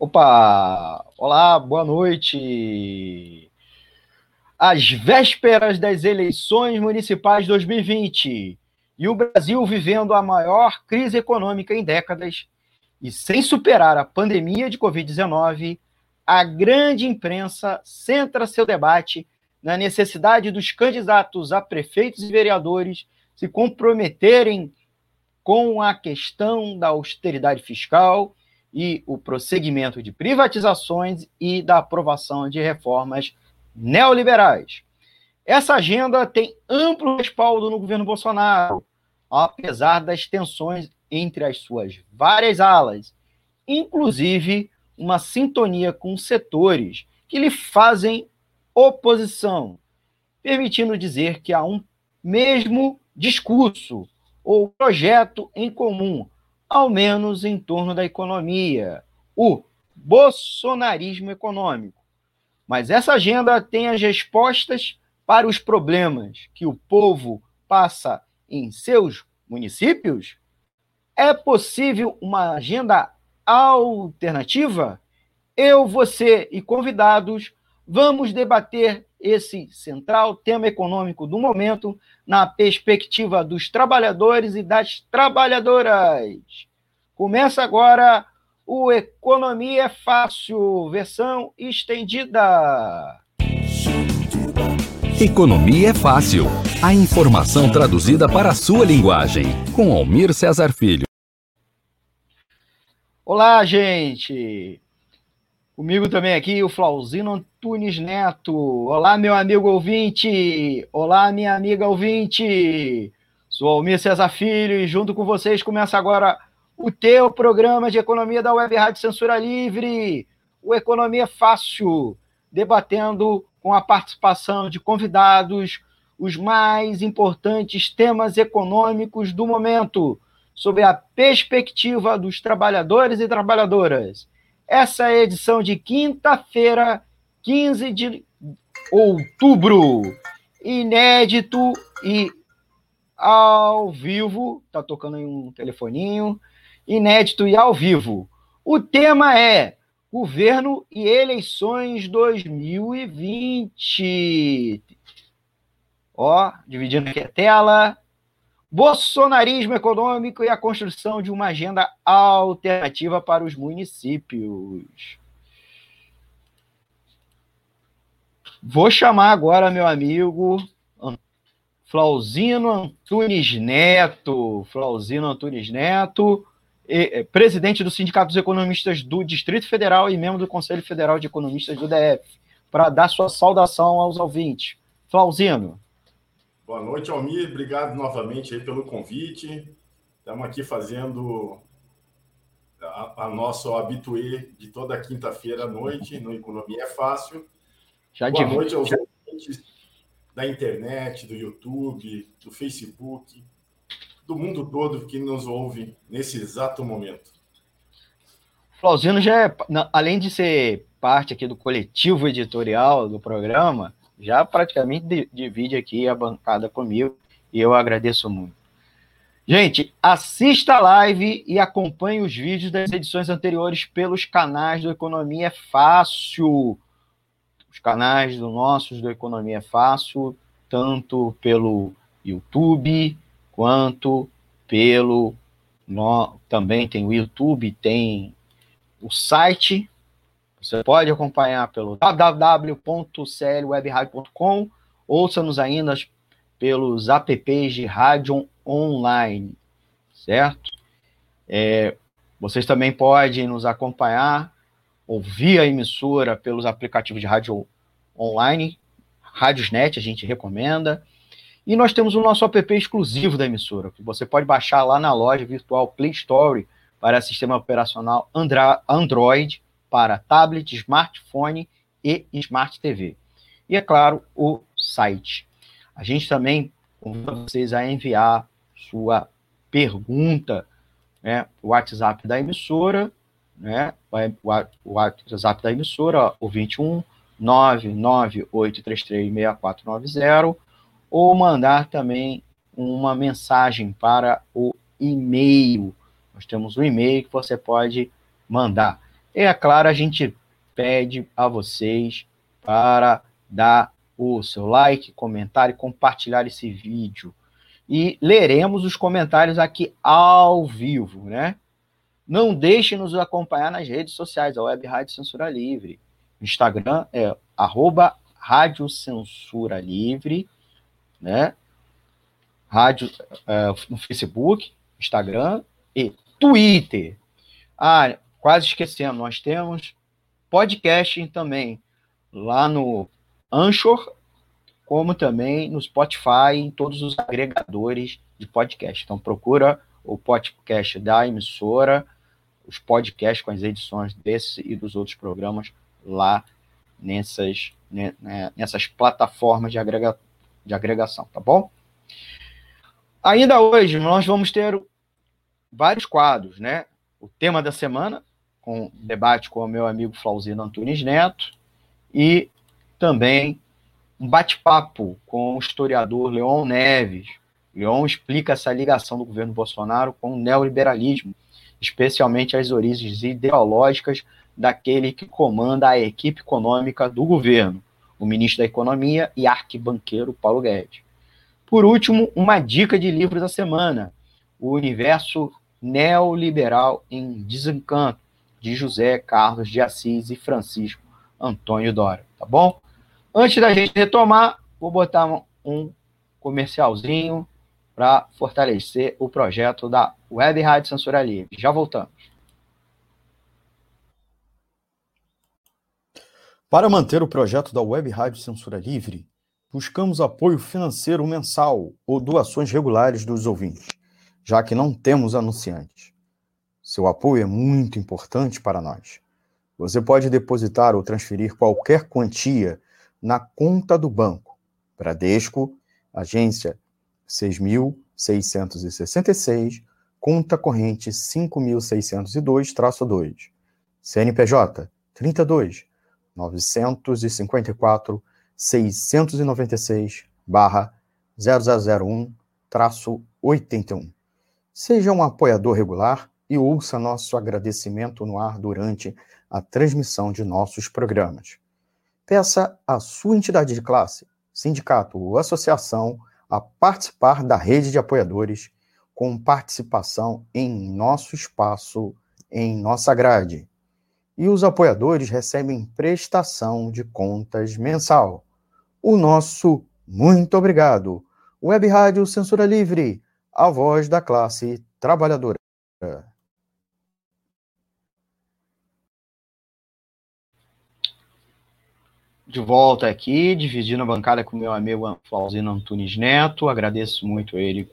Opa! Olá, boa noite! Às vésperas das eleições municipais 2020 e o Brasil vivendo a maior crise econômica em décadas e sem superar a pandemia de Covid-19, a grande imprensa centra seu debate na necessidade dos candidatos a prefeitos e vereadores se comprometerem com a questão da austeridade fiscal e o prosseguimento de privatizações e da aprovação de reformas neoliberais. Essa agenda tem amplo respaldo no governo Bolsonaro, apesar das tensões entre as suas várias alas, inclusive uma sintonia com setores que lhe fazem oposição, permitindo dizer que há um mesmo discurso ou projeto em comum, ao menos em torno da economia, o bolsonarismo econômico. Mas essa agenda tem as respostas para os problemas que o povo passa em seus municípios? É possível uma agenda alternativa? Eu, você e convidados vamos debater esse central tema econômico do momento na perspectiva dos trabalhadores e das trabalhadoras. Começa agora o Economia é Fácil, versão estendida. Economia é Fácil. A informação traduzida para a sua linguagem. Com Almir Cesar Filho. Olá, gente. Comigo também aqui o Flauzino Antunes Neto. Olá, meu amigo ouvinte. Olá, minha amiga ouvinte. Sou Almir César Filho e junto com vocês começa agora o teu programa de economia da Web Rádio Censura Livre, o Economia Fácil, debatendo com a participação de convidados os mais importantes temas econômicos do momento, sob a perspectiva dos trabalhadores e trabalhadoras essa é a edição de quinta-feira, 15 de outubro. Inédito e ao vivo. Tá tocando aí um telefoninho. Inédito e ao vivo. O tema é Governo e Eleições 2020. Ó, dividindo aqui a tela bolsonarismo econômico e a construção de uma agenda alternativa para os municípios. Vou chamar agora meu amigo Flauzino Antunes Neto. Flauzino Antunes Neto, presidente do Sindicato dos Economistas do Distrito Federal e membro do Conselho Federal de Economistas do DF, para dar sua saudação aos ouvintes. Flauzino. Boa noite, Almir. Obrigado novamente aí pelo convite. Estamos aqui fazendo a, a nosso habituê de toda quinta-feira à noite no Economia é Fácil. Já Boa noite aos ouvintes da internet, do YouTube, do Facebook, do mundo todo que nos ouve nesse exato momento. Flauzino já é, além de ser parte aqui do coletivo editorial do programa, já praticamente divide aqui a bancada comigo e eu agradeço muito. Gente, assista a live e acompanhe os vídeos das edições anteriores pelos canais do Economia é Fácil. Os canais do nossos do Economia é Fácil, tanto pelo YouTube quanto pelo no, também tem o YouTube, tem o site você pode acompanhar pelo www.clwebradio.com, ouça-nos ainda pelos apps de rádio online, certo? É, vocês também podem nos acompanhar, ouvir a emissora pelos aplicativos de rádio online, Radiosnet, a gente recomenda. E nós temos o nosso app exclusivo da emissora, que você pode baixar lá na loja virtual Play Store para sistema operacional Android para tablet, smartphone e smart TV. E, é claro, o site. A gente também convida vocês a enviar sua pergunta, né, o WhatsApp da emissora, né, o WhatsApp da emissora, o 21 998336490, ou mandar também uma mensagem para o e-mail. Nós temos um e-mail que você pode mandar E é claro, a gente pede a vocês para dar o seu like, comentário e compartilhar esse vídeo. E leremos os comentários aqui ao vivo, né? Não deixe nos acompanhar nas redes sociais, a Web Rádio Censura Livre. Instagram é arroba Rádio Censura Livre, né? Rádio é, no Facebook, Instagram e Twitter. Ah, quase esquecendo, nós temos podcast também lá no Anchor, como também no Spotify, em todos os agregadores de podcast. Então procura o podcast da emissora, os podcasts com as edições desse e dos outros programas lá nessas, né, nessas plataformas de, agrega, de agregação, tá bom? Ainda hoje nós vamos ter vários quadros, né? O tema da semana, com debate com o meu amigo Flauzino Antunes Neto, e também um bate-papo com o historiador Leon Neves. Leon explica essa ligação do governo Bolsonaro com o neoliberalismo, especialmente as origens ideológicas daquele que comanda a equipe econômica do governo, o ministro da Economia e arquibanqueiro Paulo Guedes. Por último, uma dica de livro da semana: O Universo Neoliberal em Desencanto, de José Carlos de Assis e Francisco Antônio Dora, tá bom? Antes da gente retomar, vou botar um comercialzinho para fortalecer o projeto da Web Rádio Censura Livre. Já voltamos. Para manter o projeto da Web Rádio Censura Livre, buscamos apoio financeiro mensal ou doações regulares dos ouvintes, já que não temos anunciantes. Seu apoio é muito importante para nós. Você pode depositar ou transferir qualquer quantia na conta do banco. Bradesco, agência 6.666, conta corrente 5.602-2, CNPJ 32 954 696 barra 0001 81. Seja um apoiador regular e ouça nosso agradecimento no ar durante a transmissão de nossos programas. Peça à sua entidade de classe, sindicato ou associação a participar da rede de apoiadores com participação em nosso espaço, em nossa grade. E os apoiadores recebem prestação de contas mensal. O nosso muito obrigado. Web Rádio Censura Livre, a voz da classe trabalhadora. De volta aqui, dividindo a bancada com meu amigo Flauzino Antunes Neto. Agradeço muito ele.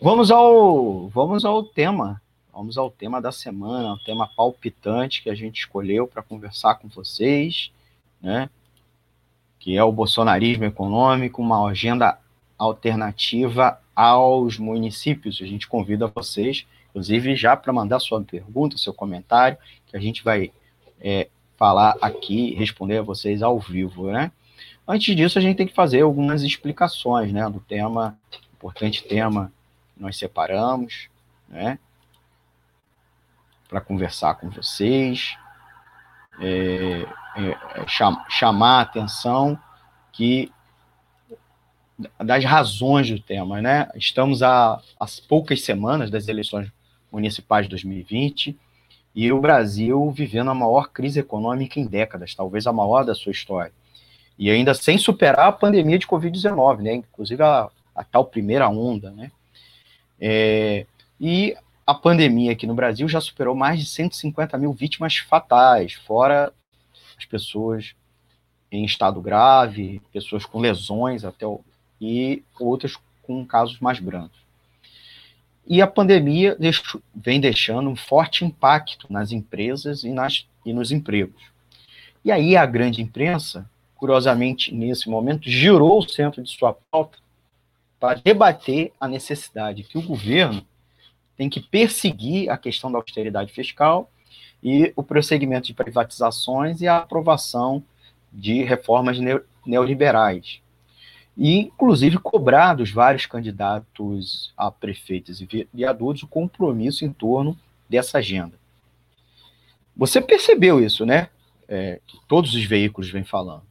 Vamos ao, vamos ao tema. Vamos ao tema da semana, o tema palpitante que a gente escolheu para conversar com vocês, né? Que é o bolsonarismo econômico, uma agenda alternativa aos municípios. A gente convida vocês, inclusive, já para mandar sua pergunta, seu comentário, que a gente vai é, falar aqui, responder a vocês ao vivo, né? Antes disso, a gente tem que fazer algumas explicações, né, do tema, importante tema que nós separamos, né, para conversar com vocês, é, é, é cham, chamar a atenção que das razões do tema, né? Estamos a, as poucas semanas das eleições municipais de 2020 e o Brasil vivendo a maior crise econômica em décadas, talvez a maior da sua história. E ainda sem superar a pandemia de Covid-19, né? inclusive a, a, tal primeira onda. Né? É, e a pandemia aqui no Brasil já superou mais de 150 mil vítimas fatais, fora as pessoas em estado grave, pessoas com lesões até o, e outras com casos mais brandos. E a pandemia vem deixando um forte impacto nas empresas e, nas, e nos empregos. E aí a grande imprensa, curiosamente, nesse momento, girou o centro de sua pauta para debater a necessidade que o governo tem que perseguir a questão da austeridade fiscal e o prosseguimento de privatizações e a aprovação de reformas neoliberais e, inclusive, cobrar dos vários candidatos a prefeitos e vereadores o compromisso em torno dessa agenda. Você percebeu isso, né? É, que todos os veículos vêm falando,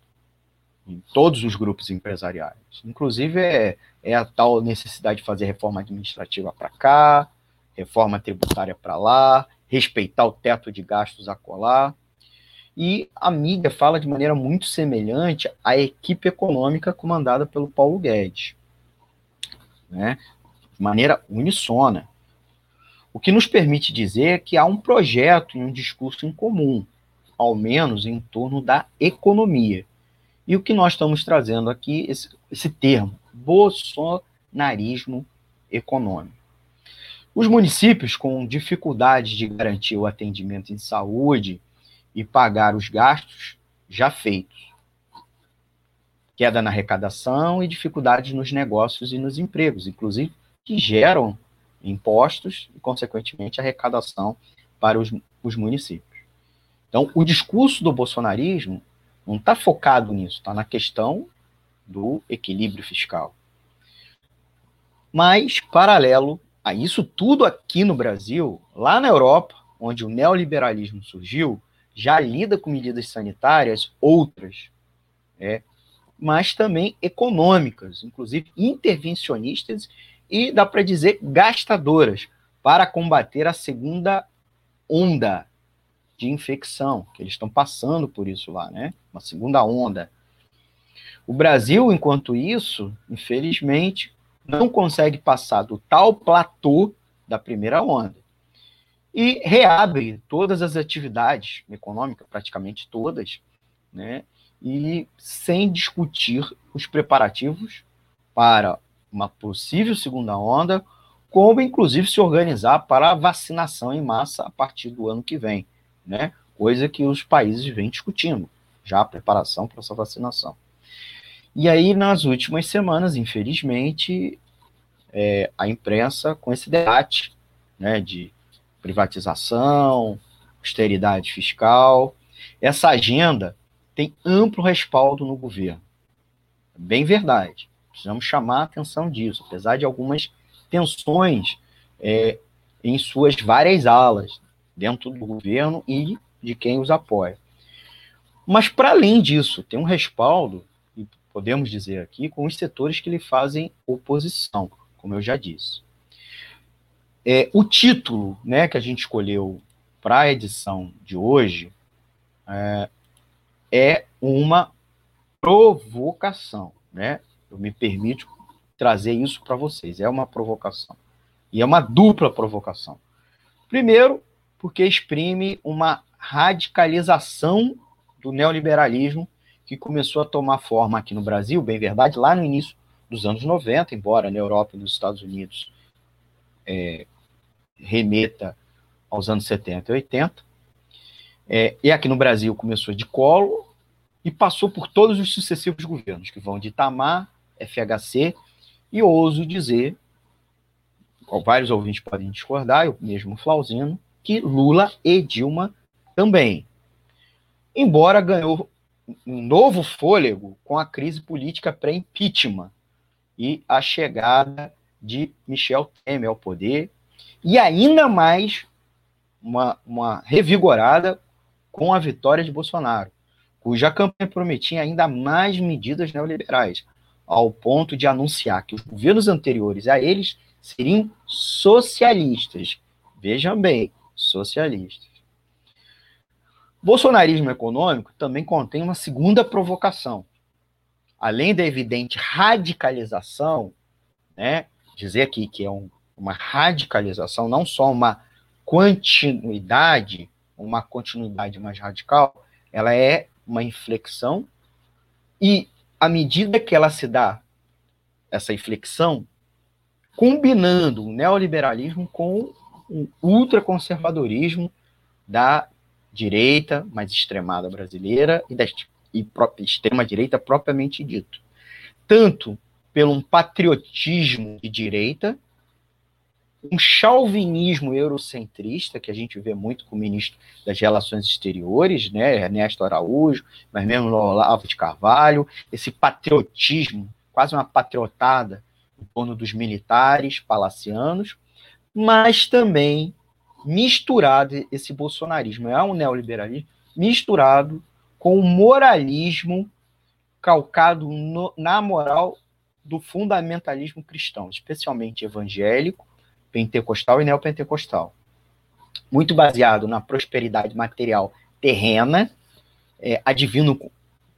em todos os grupos empresariais. Inclusive, é, é a tal necessidade de fazer reforma administrativa para cá, reforma tributária para lá, respeitar o teto de gastos a colar. E a mídia fala de maneira muito semelhante à equipe econômica comandada pelo Paulo Guedes, né? de maneira unissona. O que nos permite dizer que há um projeto e um discurso em comum, ao menos em torno da economia. E o que nós estamos trazendo aqui, esse, esse termo, bolsonarismo econômico. Os municípios com dificuldade de garantir o atendimento em saúde e pagar os gastos já feitos. Queda na arrecadação e dificuldades nos negócios e nos empregos, inclusive que geram impostos e, consequentemente, arrecadação para os, os municípios. Então, o discurso do bolsonarismo não está focado nisso, está na questão do equilíbrio fiscal. Mas, paralelo a isso tudo aqui no Brasil, lá na Europa, onde o neoliberalismo surgiu, já lida com medidas sanitárias outras, é, mas também econômicas, inclusive intervencionistas e, dá para dizer, gastadoras, para combater a segunda onda de infecção, que eles estão passando por isso lá, né? Uma segunda onda. O Brasil, enquanto isso, infelizmente, não consegue passar do tal platô da primeira onda. E reabre todas as atividades econômicas, praticamente todas, né? E sem discutir os preparativos para uma possível segunda onda, como inclusive se organizar para a vacinação em massa a partir do ano que vem, né? Coisa que os países vêm discutindo, já a preparação para essa vacinação. E aí, nas últimas semanas, infelizmente, é, a imprensa com esse debate né, de privatização, austeridade fiscal. Essa agenda tem amplo respaldo no governo. Bem verdade. Precisamos chamar a atenção disso, apesar de algumas tensões é, em suas várias alas, dentro do governo e de quem os apoia. Mas, para além disso, tem um respaldo, e podemos dizer aqui, com os setores que lhe fazem oposição, como eu já disse. É, o título né, que a gente escolheu para a edição de hoje é, é uma provocação. Né? Eu me permito trazer isso para vocês. É uma provocação. E é uma dupla provocação. Primeiro, porque exprime uma radicalização do neoliberalismo que começou a tomar forma aqui no Brasil, bem verdade, lá no início dos anos 90, embora na Europa e nos Estados Unidos é, remeta aos anos 70 e 80. É, e aqui no Brasil começou de colo e passou por todos os sucessivos governos, que vão de Itamar, FHC, e ouso dizer, vários ouvintes podem discordar, eu mesmo Flauzino, que Lula e Dilma também. Embora ganhou um novo fôlego com a crise política pré-impeachment, e a chegada de Michel Temer ao poder, e ainda mais uma, uma revigorada com a vitória de Bolsonaro, cuja campanha prometia ainda mais medidas neoliberais, ao ponto de anunciar que os governos anteriores a eles seriam socialistas. Vejam bem, socialistas. Bolsonarismo econômico também contém uma segunda provocação, além da evidente radicalização, né, dizer aqui que é um, uma radicalização, não só uma continuidade, uma continuidade mais radical, ela é uma inflexão e à medida que ela se dá essa inflexão, combinando o neoliberalismo com o ultraconservadorismo da direita mais extremada brasileira e da e extrema-direita propriamente dito. Tanto pelo um patriotismo de direita, um chauvinismo eurocentrista, que a gente vê muito com o ministro das Relações Exteriores, né, Ernesto Araújo, mas mesmo Olavo de Carvalho, esse patriotismo, quase uma patriotada em torno dos militares palacianos, mas também misturado esse bolsonarismo, é um neoliberalismo misturado com o moralismo calcado no, na moral do fundamentalismo cristão, especialmente evangélico, pentecostal e neopentecostal. Muito baseado na prosperidade material terrena, é, advino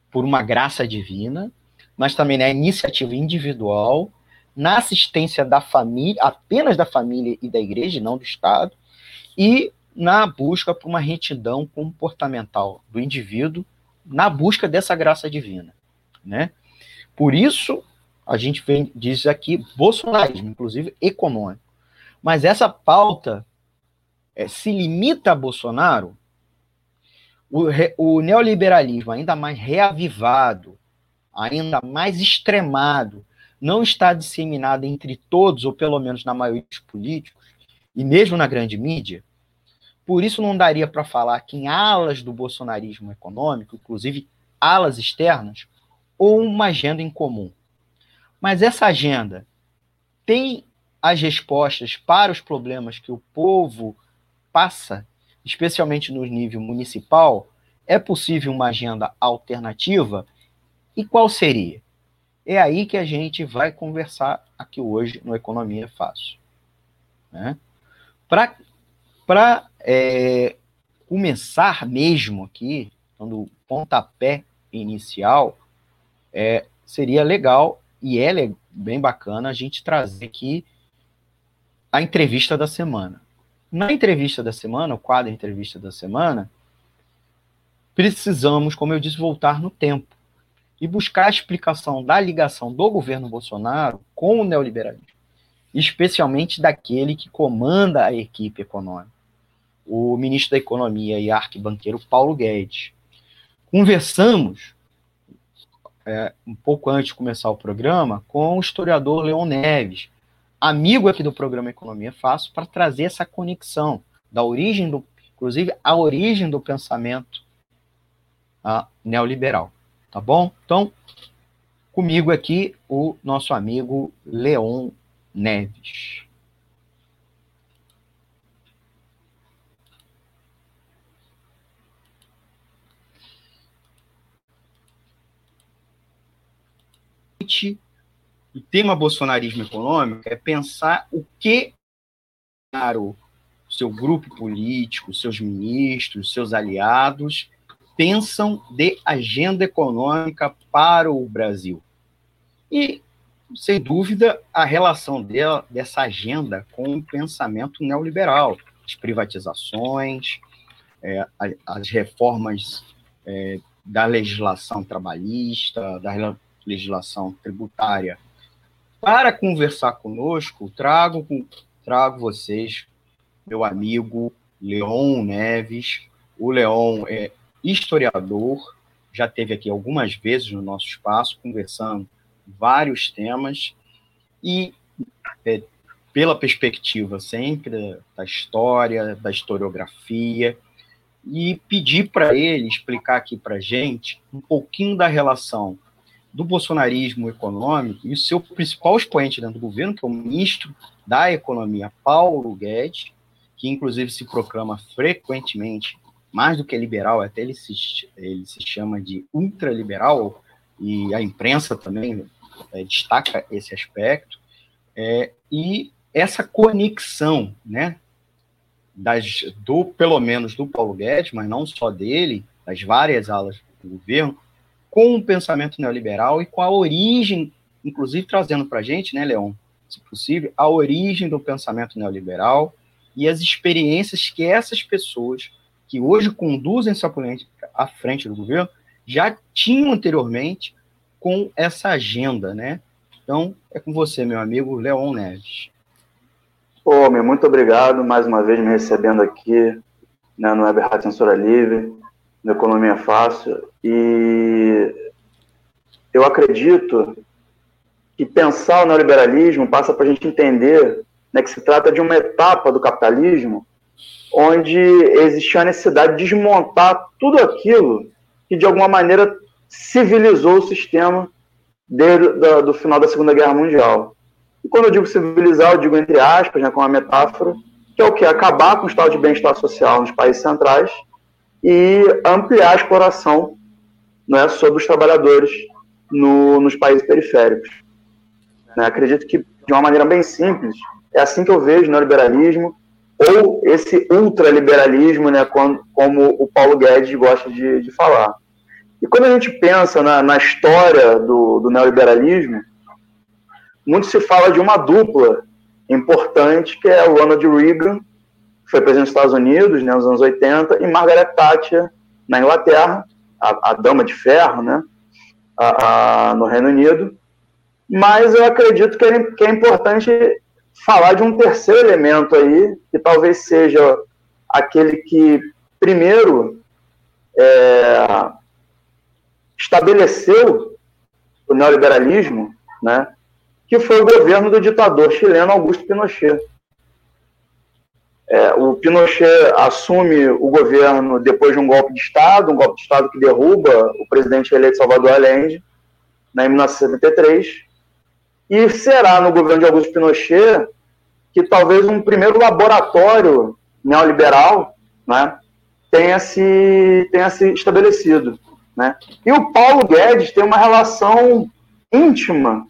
por uma graça divina, mas também na iniciativa individual, na assistência da família, apenas da família e da igreja, não do Estado, e na busca por uma retidão comportamental do indivíduo, na busca dessa graça divina, né? Por isso, a gente vem, diz aqui bolsonarismo, inclusive econômico. Mas essa pauta é, se limita a Bolsonaro, o, o neoliberalismo ainda mais reavivado, ainda mais extremado, não está disseminado entre todos, ou pelo menos na maioria dos políticos, e mesmo na grande mídia. Por isso não daria para falar que em alas do bolsonarismo econômico, inclusive alas externas, ou uma agenda em comum. Mas essa agenda tem as respostas para os problemas que o povo passa, especialmente no nível municipal? É possível uma agenda alternativa? E qual seria? É aí que a gente vai conversar aqui hoje no Economia Fácil. Né? Para é, começar mesmo aqui, dando pontapé inicial, é, seria legal e é bem bacana a gente trazer aqui a entrevista da semana. Na entrevista da semana, o quadro entrevista da semana, precisamos, como eu disse, voltar no tempo e buscar a explicação da ligação do governo Bolsonaro com o neoliberalismo, especialmente daquele que comanda a equipe econômica, o ministro da Economia e arquibanqueiro Paulo Guedes. Conversamos, é, um pouco antes de começar o programa, com o historiador Leon Neves, amigo aqui do programa Economia Fácil, para trazer essa conexão da origem do, inclusive a origem do pensamento a, neoliberal. Tá bom? Então, comigo aqui o nosso amigo Leon Neves. O tema bolsonarismo econômico é pensar o que o seu grupo político, seus ministros, seus aliados pensam de agenda econômica para o Brasil. E, sem dúvida, a relação dela, dessa agenda com o pensamento neoliberal, as privatizações, é, as reformas é, da legislação trabalhista, da legislação tributária. Para conversar conosco, trago, trago vocês, meu amigo Leon Neves. O Leon é historiador, já teve aqui algumas vezes no nosso espaço, conversando vários temas, e é, pela perspectiva sempre da história, da historiografia, e pedir para ele explicar aqui para gente um pouquinho da relação do bolsonarismo econômico e o seu principal expoente dentro do governo, que é o ministro da Economia, Paulo Guedes, que inclusive se proclama frequentemente mais do que liberal, até ele se, ele se chama de ultraliberal, e a imprensa também é, destaca esse aspecto, é, e essa conexão, né, das, do, pelo menos do Paulo Guedes, mas não só dele, das várias alas do governo, com o pensamento neoliberal e com a origem, inclusive trazendo para a gente, né, Leon, se possível, a origem do pensamento neoliberal e as experiências que essas pessoas que hoje conduzem essa política à frente do governo, já tinham anteriormente com essa agenda, né? Então, é com você, meu amigo Leon Neves. Ô, meu, muito obrigado mais uma vez me recebendo aqui né, no Rádio Censura Livre, no Economia Fácil. E eu acredito que pensar o neoliberalismo passa para a gente entender né, que se trata de uma etapa do capitalismo onde existia a necessidade de desmontar tudo aquilo que, de alguma maneira, civilizou o sistema desde do, do final da Segunda Guerra Mundial. E quando eu digo civilizar, eu digo entre aspas, né, com uma metáfora, que é o que? Acabar com o estado de bem-estar social nos países centrais e ampliar a exploração né, sobre os trabalhadores no, nos países periféricos. Né, acredito que, de uma maneira bem simples, é assim que eu vejo o neoliberalismo, ou esse ultraliberalismo, né, como, como o Paulo Guedes gosta de, de falar. E quando a gente pensa na, na história do, do neoliberalismo, muito se fala de uma dupla importante, que é o Ronald Reagan, foi presidente dos Estados Unidos né, nos anos 80, e Margaret Thatcher, na Inglaterra, a, a dama de ferro, né, a, a, no Reino Unido. Mas eu acredito que é, que é importante falar de um terceiro elemento aí, que talvez seja aquele que, primeiro, é, estabeleceu o neoliberalismo, né, que foi o governo do ditador chileno Augusto Pinochet. É, o Pinochet assume o governo depois de um golpe de Estado, um golpe de Estado que derruba o presidente eleito Salvador Allende, né, em 1973, e será no governo de Augusto Pinochet que talvez um primeiro laboratório neoliberal né, tenha, se, tenha se estabelecido. Né? E o Paulo Guedes tem uma relação íntima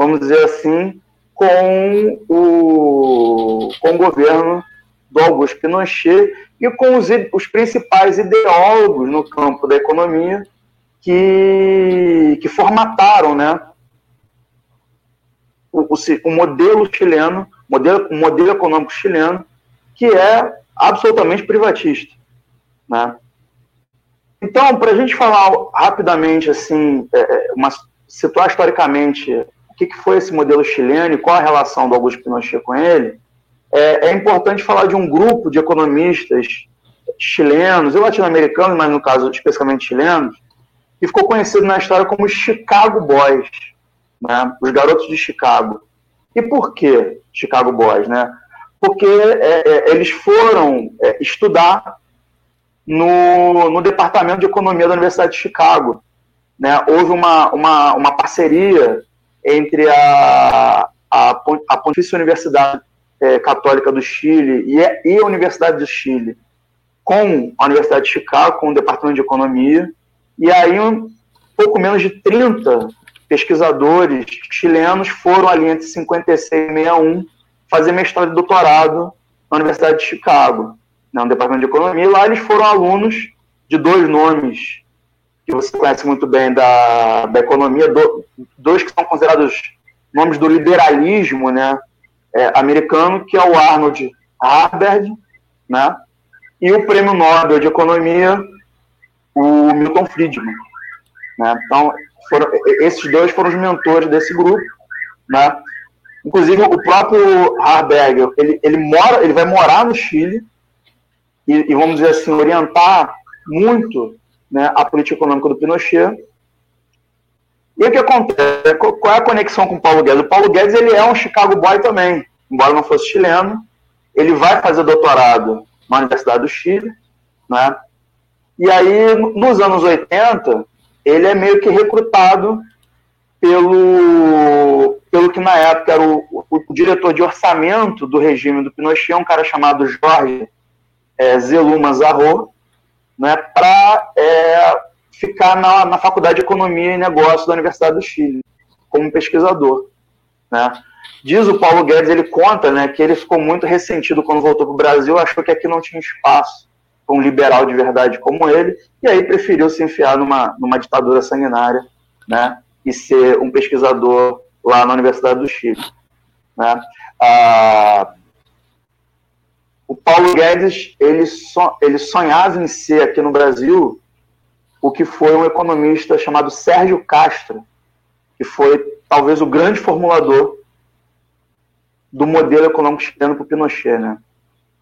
vamos dizer assim, com o, com o governo do Augusto Pinochet e com os, os principais ideólogos no campo da economia que, que formataram né, o, o, o modelo chileno, modelo, o modelo econômico chileno, que é absolutamente privatista. Né? Então, para a gente falar rapidamente, assim, é, é, uma, situar historicamente que, que foi esse modelo chileno e qual a relação do Augusto Pinochet com ele, é, é importante falar de um grupo de economistas chilenos e latino-americanos, mas no caso especificamente chilenos, que ficou conhecido na história como Chicago Boys, né? os garotos de Chicago. E por que Chicago Boys? Né? Porque é, é, eles foram é, estudar no, no Departamento de Economia da Universidade de Chicago. Né? Houve uma, uma, uma parceria entre a, a, a Pontifícia Universidade é, Católica do Chile e, e a Universidade do Chile com a Universidade de Chicago, com o Departamento de Economia, e aí um pouco menos de 30 pesquisadores chilenos foram ali entre 56 e 61 fazer mestrado e doutorado na Universidade de Chicago, né, no Departamento de Economia, e lá eles foram alunos de dois nomes que você conhece muito bem da, da economia, do, dois que são considerados nomes do liberalismo né, é, americano, que é o Arnold Harvard, né, e o prêmio Nobel de Economia, o Milton Friedman. Né? Então, foram, esses dois foram os mentores desse grupo. Né? Inclusive, o próprio Harberger, ele, ele, mora, ele vai morar no Chile e, e, vamos dizer assim, orientar muito né, a política econômica do Pinochet. E o que acontece? Qual é a conexão com o Paulo Guedes? O Paulo Guedes ele é um Chicago boy também, embora não fosse chileno. Ele vai fazer doutorado na Universidade do Chile, né? E aí, nos anos 80, ele é meio que recrutado pelo, pelo que na época era o, o, o diretor de orçamento do regime do Pinochet, um cara chamado Jorge é, Zeluma Zarro, né, para é, ficar na, na Faculdade de Economia e Negócios da Universidade do Chile, como pesquisador. Né. Diz o Paulo Guedes, ele conta né, que ele ficou muito ressentido quando voltou para o Brasil, achou que aqui não tinha espaço para um liberal de verdade como ele, e aí preferiu se enfiar numa, numa ditadura sanguinária né, e ser um pesquisador lá na Universidade do Chile. Né. Ah, o Paulo Guedes ele, so, ele sonhava em ser aqui no Brasil o que foi um economista chamado Sérgio Castro, que foi talvez o grande formulador do modelo econômico chileno para o Pinochet. Né?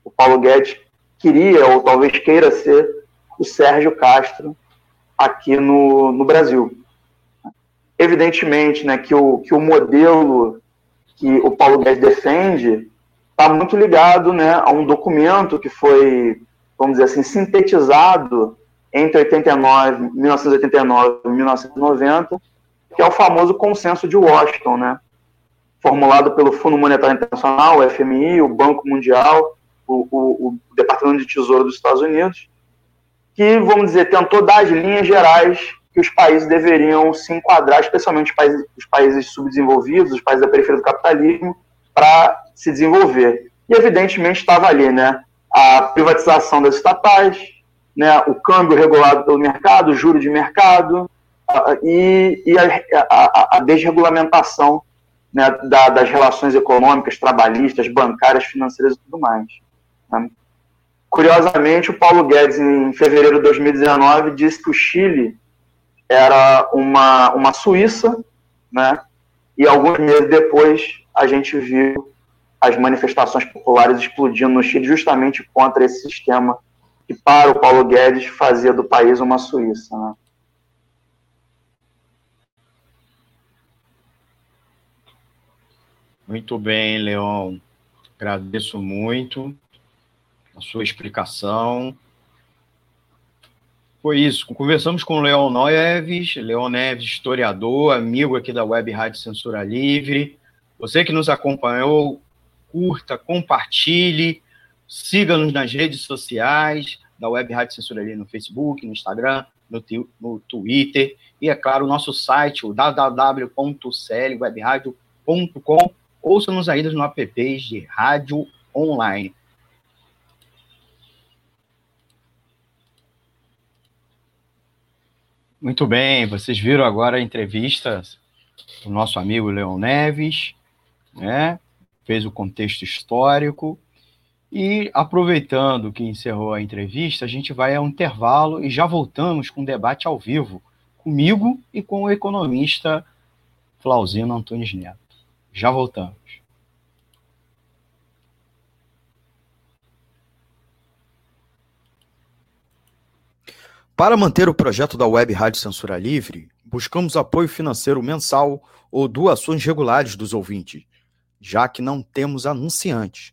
O Paulo Guedes queria, ou talvez queira ser, o Sérgio Castro aqui no, no Brasil. Evidentemente né, que, o, que o modelo que o Paulo Guedes defende está muito ligado né, a um documento que foi, vamos dizer assim, sintetizado entre 89, 1989 e 1990, que é o famoso consenso de Washington, né? formulado pelo Fundo Monetário Internacional, o FMI, o Banco Mundial o, o, o Departamento de Tesouro dos Estados Unidos, que, vamos dizer, tentou dar as linhas gerais que os países deveriam se enquadrar, especialmente os países, os países subdesenvolvidos, os países da periferia do capitalismo, para se desenvolver. E, evidentemente, estava ali né, a privatização das estatais, né, o câmbio regulado pelo mercado, o juro de mercado e, e a, a, a, desregulamentação né, da, das relações econômicas, trabalhistas, bancárias, financeiras e tudo mais. Né. Curiosamente, o Paulo Guedes, em fevereiro de 2019, disse que o Chile era uma, uma Suíça, né? e alguns meses depois a gente viu as manifestações populares explodindo no Chile justamente contra esse sistema que, para o Paulo Guedes, fazia do país uma Suíça. Né? Muito bem, Leon. Agradeço muito a sua explicação. Foi isso. Conversamos com o Leon Neves, Leon Neves, historiador, amigo aqui da Web Rádio Censura Livre. Você que nos acompanhou, curta, compartilhe, siga-nos nas redes sociais da Web Rádio Censura Livre no Facebook, no Instagram, no, no Twitter e, é claro, o nosso site, o www.clwebradio.com. Ouça-nos aí no apps de rádio online. Muito bem, vocês viram agora a entrevista do nosso amigo Leon Neves, né? Fez o contexto histórico. E aproveitando que encerrou a entrevista, a gente vai a um intervalo e já voltamos com um debate ao vivo, comigo e com o economista Flauzino Antunes Neto. Já voltamos. Para manter o projeto da Web Rádio Censura Livre, buscamos apoio financeiro mensal ou doações regulares dos ouvintes, já que não temos anunciantes,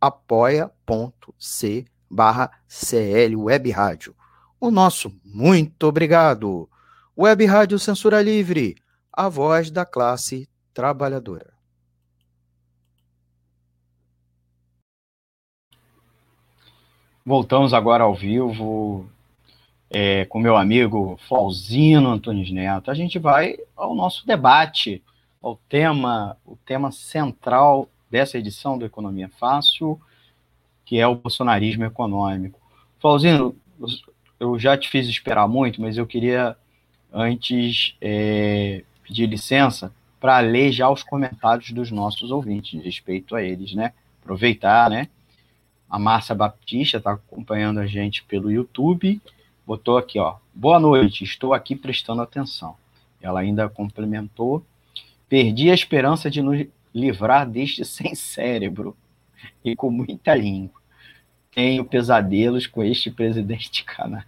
apoia.c barra CL Web Rádio. O nosso muito obrigado. Web Rádio Censura Livre, a voz da classe trabalhadora. Voltamos agora ao vivo é, com meu amigo Flauzino Antunes Neto, a gente vai ao nosso debate, ao tema, o tema central dessa edição do Economia Fácil, que é o bolsonarismo econômico. Flauzino, eu já te fiz esperar muito, mas eu queria antes é, pedir licença para ler já os comentários dos nossos ouvintes, respeito a eles, né? Aproveitar, né? A Márcia Baptista está acompanhando a gente pelo YouTube botou aqui, ó. Boa noite, estou aqui prestando atenção. Ela ainda complementou. Perdi a esperança de nos livrar deste sem cérebro e com muita língua. Tenho pesadelos com este presidente canal.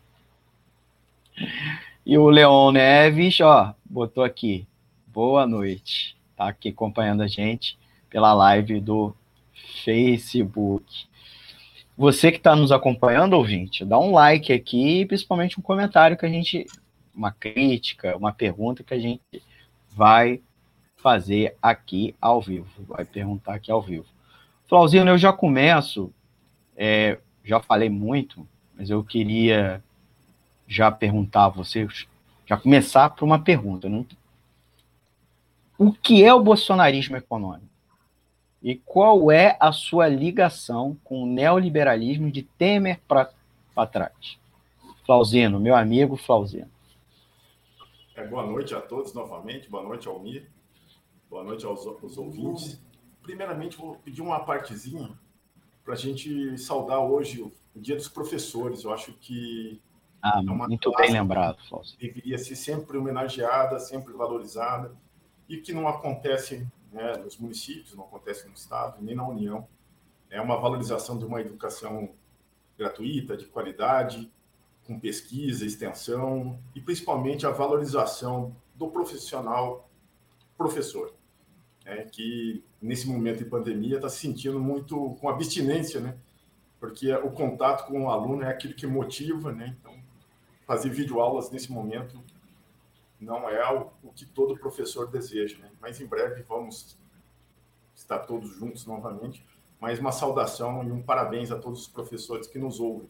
E o Leon Neves, ó, botou aqui. Boa noite. Tá aqui acompanhando a gente pela live do Facebook. Você que está nos acompanhando, ouvinte, dá um like aqui, principalmente um comentário que a gente, uma crítica, uma pergunta que a gente vai fazer aqui ao vivo, vai perguntar aqui ao vivo. Flauzino, eu já começo, é, já falei muito, mas eu queria já perguntar a vocês, já começar por uma pergunta. Não? O que é o bolsonarismo econômico? E qual é a sua ligação com o neoliberalismo de Temer para trás? Flauzino, meu amigo Flauzino. É, boa noite a todos novamente, boa noite, Almir, boa noite aos, aos ouvintes. Primeiramente, vou pedir uma partezinha para a gente saudar hoje o, o, Dia dos Professores. Eu acho que. Ah, é muito bem lembrado, Flauzino. Deveria ser sempre homenageada, sempre valorizada, e que não acontece né, nos municípios, não acontece no Estado, nem na União. É uma valorização de uma educação gratuita, de qualidade, com pesquisa, extensão e principalmente a valorização do profissional professor, né, que nesse momento de pandemia está se sentindo muito com abstinência, né, porque o contato com o aluno é aquilo que motiva, né, então fazer videoaulas nesse momento não é o, o que todo professor deseja, né, mas em breve vamos estar todos juntos novamente, mas uma saudação e um parabéns a todos os professores que nos ouvem.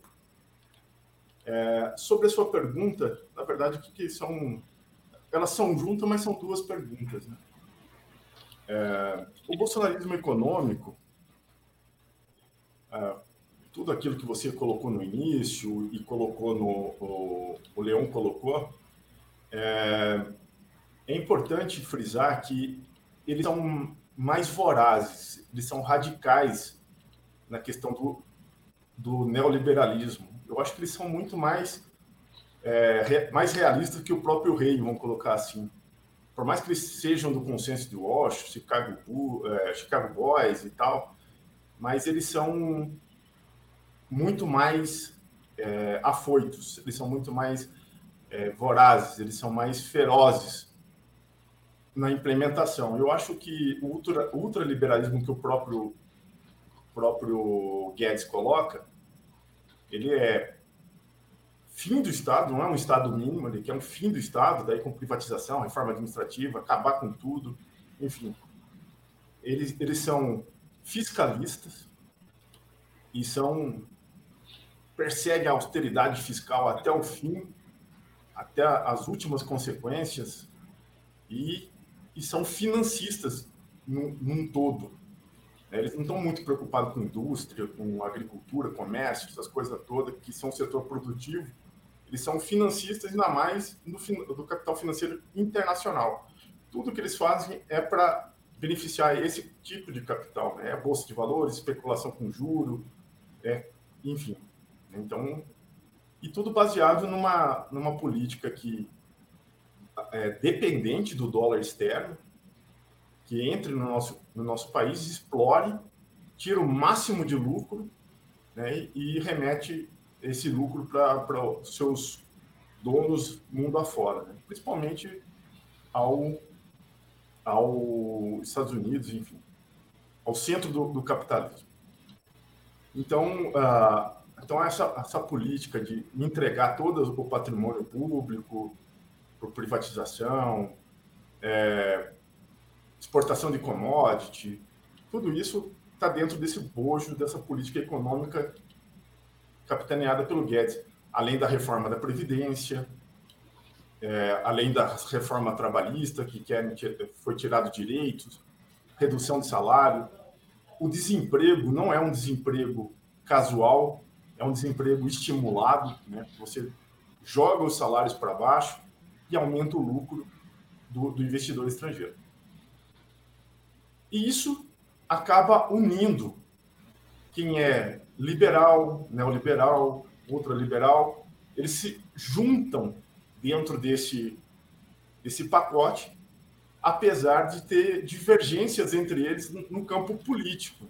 É, sobre a sua pergunta, na verdade, que, que são elas são juntas, mas são duas perguntas. Né? É, o bolsonarismo econômico, é, tudo aquilo que você colocou no início e colocou no o, o Leão colocou, é, é importante frisar que eles são mais vorazes, eles são radicais na questão do, do neoliberalismo. Eu acho que eles são muito mais é, mais realistas que o próprio rei, vamos colocar assim. Por mais que eles sejam do consenso de Washington, Chicago, é, Chicago Boys e tal, mas eles são muito mais é, afoitos, eles são muito mais é, vorazes, eles são mais ferozes na implementação. Eu acho que o ultra, ultraliberalismo que o próprio, próprio Guedes coloca, ele é fim do Estado, não é um Estado mínimo, ele quer um fim do Estado, daí com privatização, reforma administrativa, acabar com tudo, enfim. Eles, eles são fiscalistas e são perseguem a austeridade fiscal até o fim, até as últimas consequências e, e são financistas num, num todo. Eles não estão muito preocupados com indústria, com agricultura, comércio, essas coisas todas, que são setor produtivo, eles são financistas, ainda mais do, do capital financeiro internacional. Tudo que eles fazem é para beneficiar esse tipo de capital, né? bolsa de valores, especulação com juro, é, enfim. Então, e tudo baseado numa, numa política que é dependente do dólar externo, que entre no nosso, no nosso país, explore, tira o máximo de lucro né, e remete esse lucro para seus donos mundo afora, né? principalmente ao, ao Estados Unidos, enfim, ao centro do, do capitalismo. Então, uh, então essa, essa política de entregar todo o patrimônio público por privatização, é, exportação de commodity, tudo isso está dentro desse bojo dessa política econômica capitaneada pelo Guedes, além da reforma da Previdência, é, além da reforma trabalhista, que quer, foi tirado direitos, redução de salário. O desemprego não é um desemprego casual, é um desemprego estimulado, né? você joga os salários para baixo e aumenta o lucro do, do investidor estrangeiro. E isso acaba unindo quem é liberal, neoliberal, ultraliberal, eles se juntam dentro desse, desse pacote, apesar de ter divergências entre eles no campo político.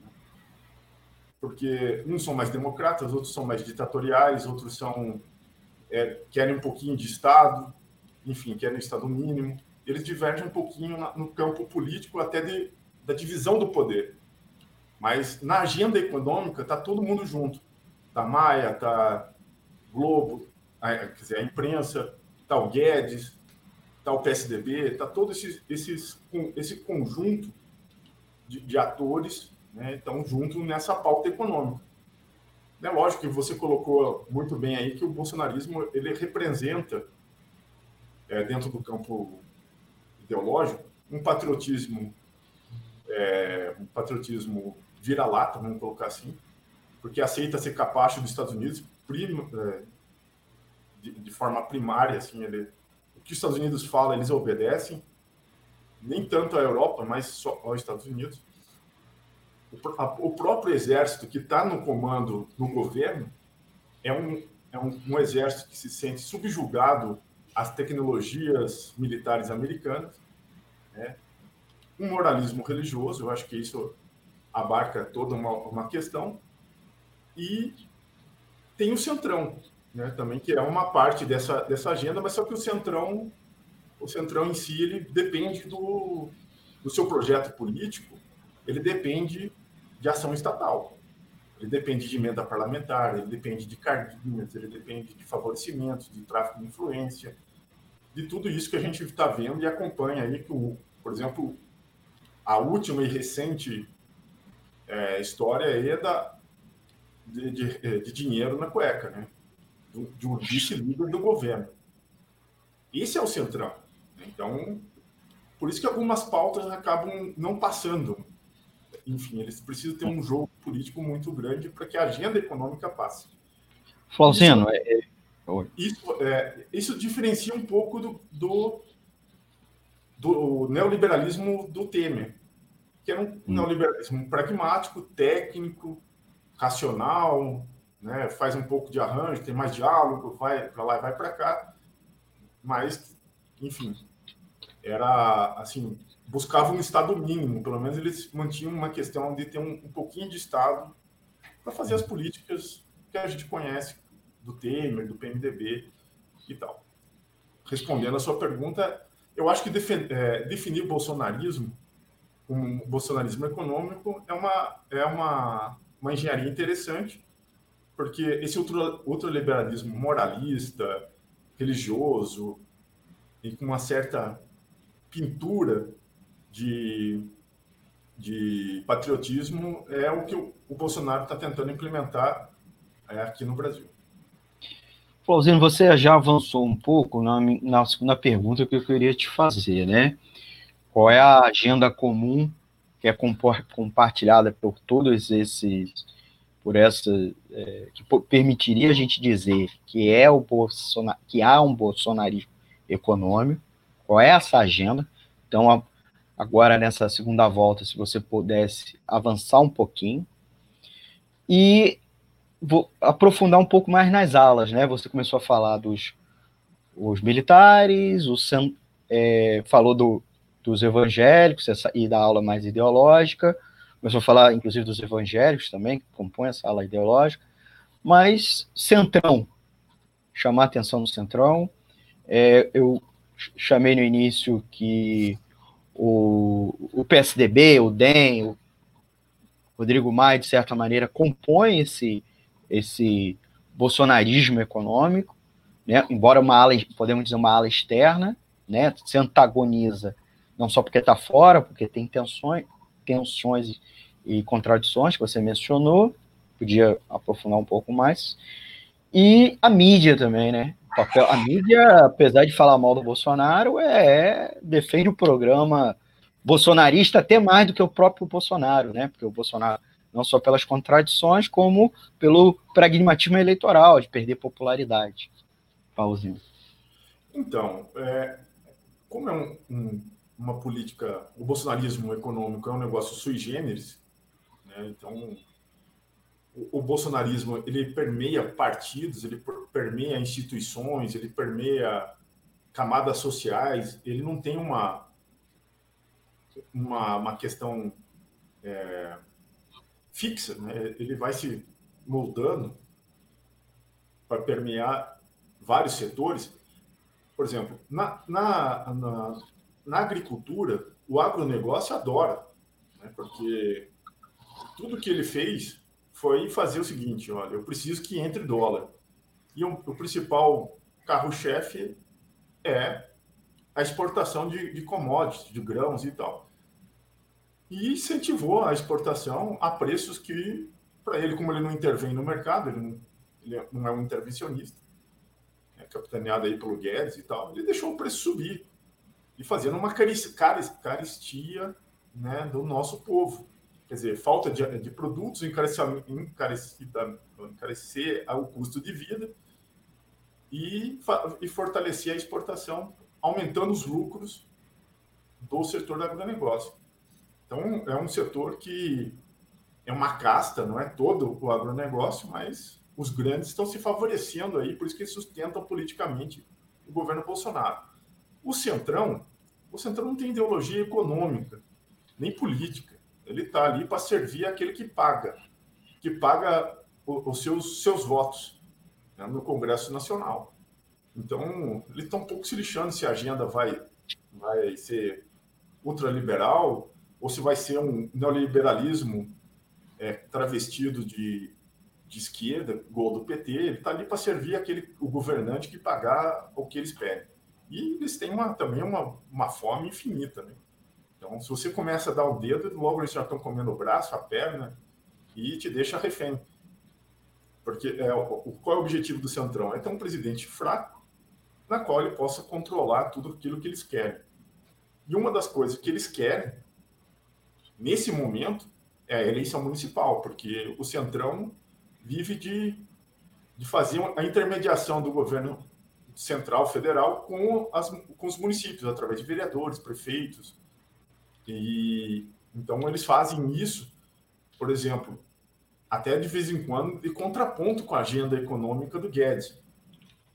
Porque uns são mais democratas, outros são mais ditatoriais, outros são é, querem um pouquinho de Estado, enfim, querem Estado mínimo. Eles divergem um pouquinho no campo político, até de, da divisão do poder. Mas na agenda econômica está todo mundo junto. Está Maia, está Globo, a, quer dizer, a imprensa, está o Guedes, está o PSDB, está todo esse, esses, esse conjunto de, de atores né, estão juntos nessa pauta econômica. É lógico que você colocou muito bem aí que o bolsonarismo ele representa, é, dentro do campo ideológico, um patriotismo, é, um patriotismo vira-lata, vamos colocar assim, porque aceita ser capacho dos Estados Unidos prima, é, de, de, forma primária, assim, ele, o que os Estados Unidos falam, eles obedecem, nem tanto à Europa, mas só aos Estados Unidos. O, a, o próprio exército que está no comando no governo é um, é um, um exército que se sente subjugado às tecnologias militares americanas, né? um moralismo religioso, eu acho que isso abarca toda uma, uma questão, e tem o Centrão, né, também, que é uma parte dessa, dessa agenda, mas só que o Centrão, o Centrão em si, ele depende do, do seu projeto político, ele depende de ação estatal. Ele depende de emenda parlamentar, ele depende de carguinhas, ele depende de favorecimentos, de tráfico de influência, de tudo isso que a gente está vendo e acompanha aí que, o, por exemplo, a última e recente é, história é da, de, de, de, dinheiro na cueca, né? de um vice-líder do governo. Esse é o centrão. Então, por isso que algumas pautas acabam não passando. Enfim, eles precisam ter um jogo político muito grande para que a agenda econômica passe. Flauzino, isso, é, é... Isso, é, isso diferencia um pouco do, do, do neoliberalismo do Temer, que era um hum. neoliberalismo pragmático, técnico, racional, né? faz um pouco de arranjo, tem mais diálogo, vai para lá e vai para cá, mas, enfim, era assim, buscava um Estado mínimo, pelo menos eles mantinham uma questão de ter um, um pouquinho de Estado para fazer as políticas que a gente conhece do Temer, do PMDB e tal. Respondendo a sua pergunta, eu acho que é, definir o bolsonarismo, um bolsonarismo econômico, é uma, é uma, uma engenharia interessante, porque esse ultraliberalismo moralista, religioso, e com uma certa pintura de, de patriotismo é o que o, o Bolsonaro está tentando implementar é, aqui no Brasil. Flauzino, você já avançou um pouco na, na segunda pergunta que eu queria te fazer, né? Qual é a agenda comum que é compartilhada por todos esses, por essa, é, que permitiria a gente dizer que é o Bolsonaro, que há um bolsonarismo econômico? Qual é essa agenda? Então, agora nessa segunda volta, se você pudesse avançar um pouquinho. E vou aprofundar um pouco mais nas alas, né? Você começou a falar dos os militares, o, é, falou do, dos evangélicos e da aula mais ideológica, começou a falar, inclusive, dos evangélicos também, que compõem essa aula ideológica, mas centrão, chamar atenção no centrão, é, eu chamei no início que o, o PSDB, o DEM, o Rodrigo Maia, de certa maneira, compõe esse, esse bolsonarismo econômico, né? embora uma ala, podemos dizer, uma ala externa, né? se antagoniza não só porque está fora, porque tem tensões, tensões e, contradições que você mencionou, podia aprofundar um pouco mais, e a mídia também, né? papel, a mídia, apesar de falar mal do Bolsonaro, é defende o programa bolsonarista até mais do que o próprio Bolsonaro, né? Porque o Bolsonaro não só pelas contradições, como pelo pragmatismo eleitoral, de perder popularidade. Pauzinho. Então, é, como é um, um, uma política, o bolsonarismo econômico é um negócio sui generis, né? então o, o, bolsonarismo ele permeia partidos, ele permeia instituições, ele permeia camadas sociais, ele não tem uma, uma, uma questão é, fixa, né? ele vai se moldando para permear vários setores. Por exemplo, na, na, na, na agricultura, o agronegócio adora, né? porque tudo que ele fez foi fazer o seguinte: olha, eu preciso que entre dólar. E o, o principal carro-chefe é a exportação de, de commodities, de grãos e tal e incentivou a exportação a preços que, para ele, como ele não intervém no mercado, ele não, ele não é um intervencionista, é capitaneado aí pelo Guedes e tal, ele deixou o preço subir e fazendo uma caristia né, do nosso povo. Quer dizer, falta de, de produtos, encarecer, o custo de vida e, e fortalecer a exportação, aumentando os lucros do setor do agronegócio. Então, é um setor que é uma casta, não é todo o agronegócio, mas os grandes estão se favorecendo aí, por isso que sustentam politicamente o governo Bolsonaro. O Centrão, o Centrão não tem ideologia econômica, nem política. Ele está ali para servir aquele que paga, que paga os seus, seus votos. né, no Congresso Nacional. Então, ele está um pouco se lixando se a agenda vai, vai ser ultraliberal ou se vai ser um neoliberalismo é, travestido de, de esquerda, gol do PT. Ele está ali para servir aquele, o governante que pagar o que eles pedem. E eles têm uma, também uma, uma fome infinita. Né? Então, se você começa a dar o dedo, logo eles já estão comendo o braço, a perna, e te deixa refém. Porque é, o, qual é o objetivo do Centrão? É ter um presidente fraco, na qual ele possa controlar tudo aquilo que eles querem. E uma das coisas que eles querem, nesse momento, é a eleição municipal, porque o Centrão vive de, de fazer a intermediação do governo central, federal, com, as, com os municípios, através de vereadores, prefeitos. E então eles fazem isso, por exemplo, até de vez em quando, de contraponto com a agenda econômica do Guedes.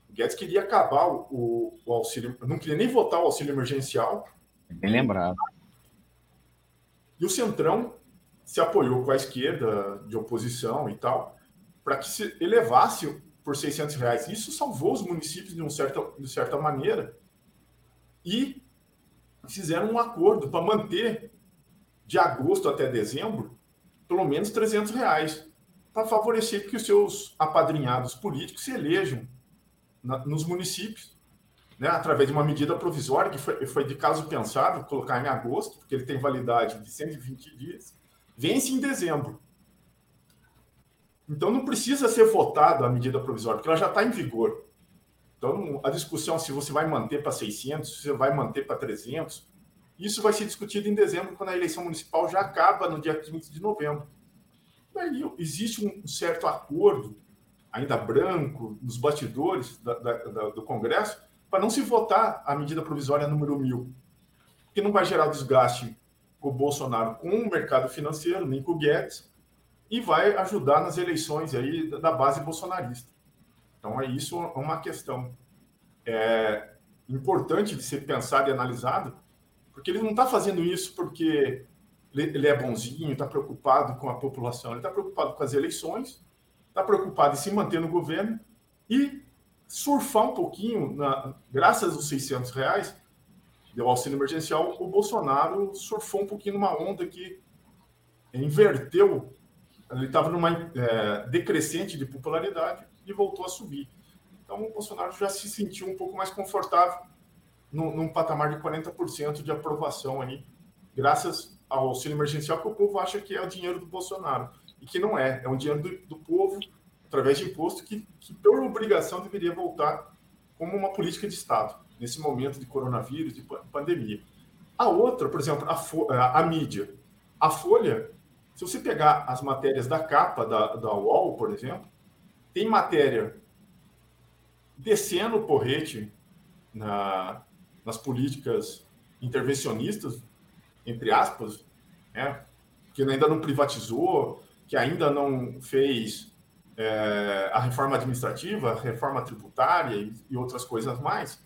O Guedes queria acabar o, o auxílio, não queria nem votar o auxílio emergencial. Bem lembrado. E o Centrão se apoiou com a esquerda de oposição e tal, para que se elevasse por 600 reais. Isso salvou os municípios de, um certa, de certa maneira e fizeram um acordo para manter de agosto até dezembro pelo menos 300 reais para favorecer que os seus apadrinhados políticos se elejam na, nos municípios, né, através de uma medida provisória que foi, foi de caso pensado, colocar em agosto, porque ele tem validade de 120 dias, vence em dezembro. Então não precisa ser votada a medida provisória, porque ela já está em vigor. Então a discussão se você vai manter para 600, se você vai manter para 300, isso vai ser discutido em dezembro, quando a eleição municipal já acaba no dia 15 de novembro aí existe um certo acordo, ainda branco, nos bastidores da, da, da, do Congresso, para não se votar a medida provisória número mil, que não vai gerar desgaste com o Bolsonaro com o mercado financeiro, nem com o Guedes, e vai ajudar nas eleições aí da base bolsonarista. Então, é isso uma questão é, importante de ser pensada e analisada, porque ele não está fazendo isso porque ele é bonzinho, está preocupado com a população, ele está preocupado com as eleições, está preocupado em se manter no governo e surfar um pouquinho, na, graças aos 600 reais do auxílio emergencial, o Bolsonaro surfou um pouquinho numa onda que inverteu, ele estava numa é, decrescente de popularidade e voltou a subir. Então o Bolsonaro já se sentiu um pouco mais confortável no, num patamar de 40% de aprovação aí, graças ao auxílio emergencial que o povo acha que é o dinheiro do Bolsonaro. E que não é. É um dinheiro do, do povo, através de imposto, que, que, por obrigação, deveria voltar como uma política de Estado, nesse momento de coronavírus, de pandemia. A outra, por exemplo, a, a, a mídia. A Folha, se você pegar as matérias da capa da, da UOL, por exemplo, tem matéria descendo o porrete na, nas políticas intervencionistas entre aspas, né, que ainda não privatizou, que ainda não fez é, a reforma administrativa, reforma tributária e, e, outras coisas mais.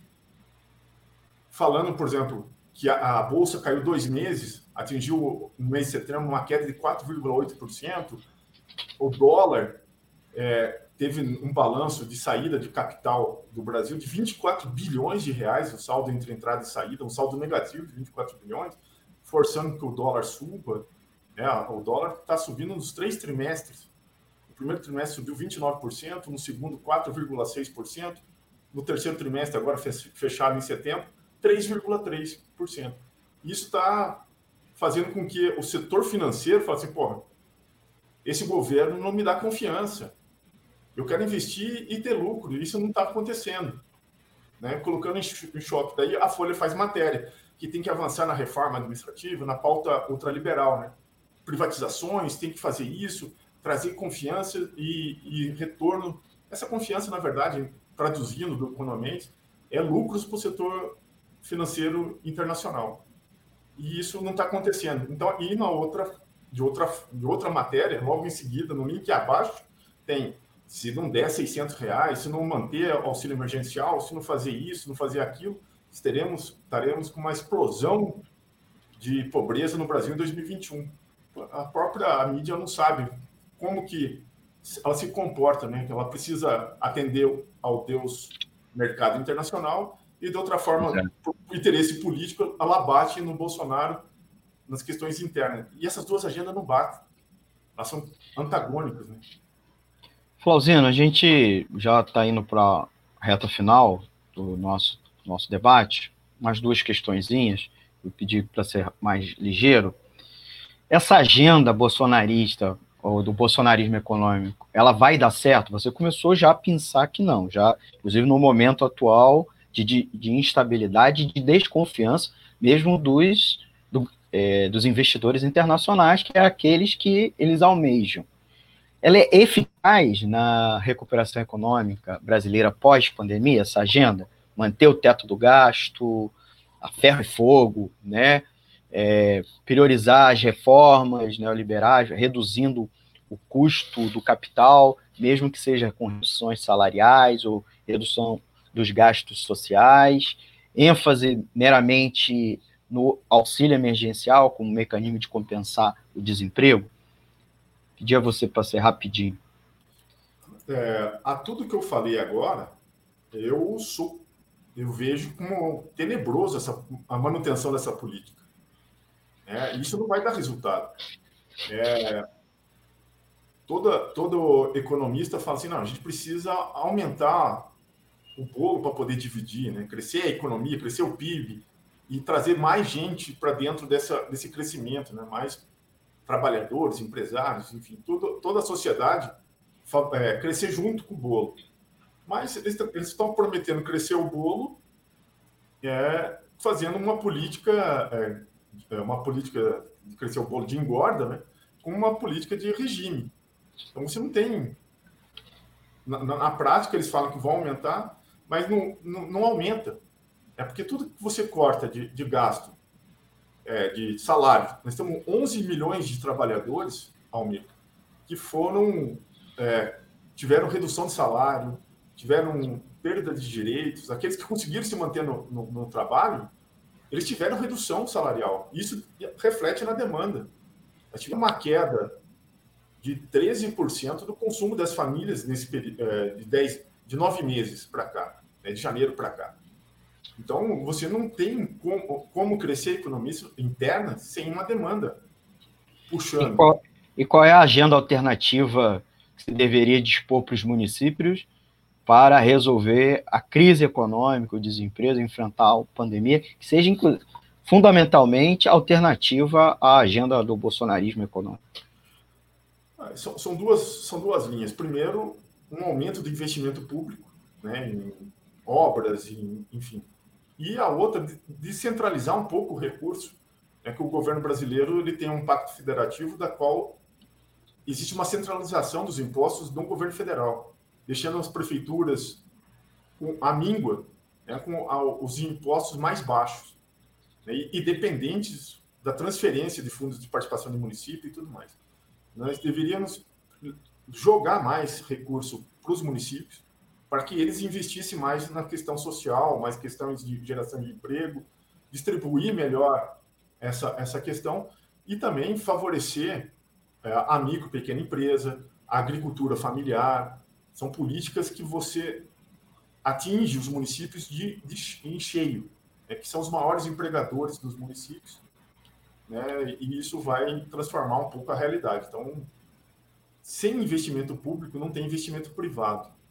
Falando, por exemplo, que a, a Bolsa caiu dois meses, atingiu no mês de setembro uma queda de 4,8%, o dólar é, teve um balanço de saída de capital do Brasil de 24 bilhões de reais, o saldo entre entrada e saída, um saldo negativo de 24 bilhões, forçando que o dólar suba. Né? O dólar está subindo nos três trimestres. No primeiro trimestre subiu 29%, no segundo 4,6%, no terceiro trimestre, agora fechado em setembro, 3,3%. Isso está fazendo com que o setor financeiro fale assim, porra, esse governo não me dá confiança. Eu quero investir e ter lucro. Isso não está acontecendo. Né? Colocando em choque. Daí a Folha faz matéria que tem que avançar na reforma administrativa, na pauta ultraliberal, né? Privatizações, tem que fazer isso, trazer confiança e, e retorno. Essa confiança, na verdade, traduzindo do economês, é lucros para o setor financeiro internacional. E isso não está acontecendo. Então, e na outra, de outra, de outra matéria, logo em seguida, no link abaixo, tem se não der 600 reais, se não manter auxílio emergencial, se não fazer isso, não fazer aquilo, teremos, estaremos com uma explosão de pobreza no Brasil em 2021. A própria mídia não sabe como que ela se comporta, né? Ela precisa atender ao Deus mercado internacional e de outra forma, é. por interesse político, ela bate no Bolsonaro nas questões internas. E essas duas agendas não batem. Elas são antagônicas, né? Flauzino, a gente já está indo para a reta final do nosso, nosso debate. Mais duas questõezinhas. Eu pedi para ser mais ligeiro. Essa agenda bolsonarista ou do bolsonarismo econômico, ela vai dar certo? Você começou já a pensar que não, já, inclusive no momento atual de, de, de instabilidade, de desconfiança, mesmo dos, do, é, dos investidores internacionais, que é aqueles que eles almejam. Ela é eficaz na recuperação econômica brasileira pós-pandemia, essa agenda? Manter o teto do gasto, a ferro e fogo, né? é, priorizar as reformas neoliberais, reduzindo o custo do capital, mesmo que seja com reduções salariais ou redução dos gastos sociais, ênfase meramente no auxílio emergencial como mecanismo de compensar o desemprego. Pedir a você para ser rapidinho. É, a tudo que eu falei agora, eu sou, eu vejo como tenebroso essa, a manutenção dessa política. É, isso não vai dar resultado. É, toda, todo economista fala assim, não, a gente precisa aumentar o bolo para poder dividir, né? crescer a economia, crescer o PIB e trazer mais gente para dentro dessa, desse crescimento, né? mais trabalhadores, empresários, enfim, toda a sociedade é, crescer junto com o bolo. Mas eles, eles estão prometendo crescer o bolo é, fazendo uma política é, é, uma política de crescer o bolo de engorda, né, com uma política de regime. Então você não tem. Na, na, prática, eles falam que vão aumentar, mas não, não, não aumenta. É porque tudo que você corta de, de gasto, é, de salário, nós temos 11 milhões de trabalhadores, Almir, que foram. É, tiveram redução de salário, tiveram perda de direitos, aqueles que conseguiram se manter no, no, no trabalho eles tiveram redução salarial. Isso reflete na demanda. Nós tivemos uma queda de 13% do consumo das famílias nesse período é, de 10, de 9 meses para cá, né, de janeiro para cá. Então, você não tem como, como crescer a economia interna sem uma demanda puxando. E qual, e qual é a agenda alternativa que se deveria dispor para os municípios para resolver a crise econômica, o desemprego, enfrentar a pandemia, que seja fundamentalmente alternativa à agenda do bolsonarismo econômico? Ah, são, são, duas, são duas linhas. Primeiro, um aumento do investimento público né, em obras, em, enfim. E a outra, descentralizar um pouco o recurso. É que o governo brasileiro ele tem um pacto federativo da qual existe uma centralização dos impostos no governo federal deixando as prefeituras com a míngua, né, com a, os impostos mais baixos, né, e, e dependentes da transferência de fundos de participação do município e tudo mais. Nós deveríamos jogar mais recurso para os municípios para que eles investissem mais na questão social, mais questões de geração de emprego, distribuir melhor essa, essa questão e também favorecer é, a micro pequena empresa, a agricultura familiar, são políticas que você atinge os municípios de, de em cheio, né, que são os maiores empregadores dos municípios, né, e isso vai transformar um pouco a realidade. Então, sem investimento público, não tem investimento privado.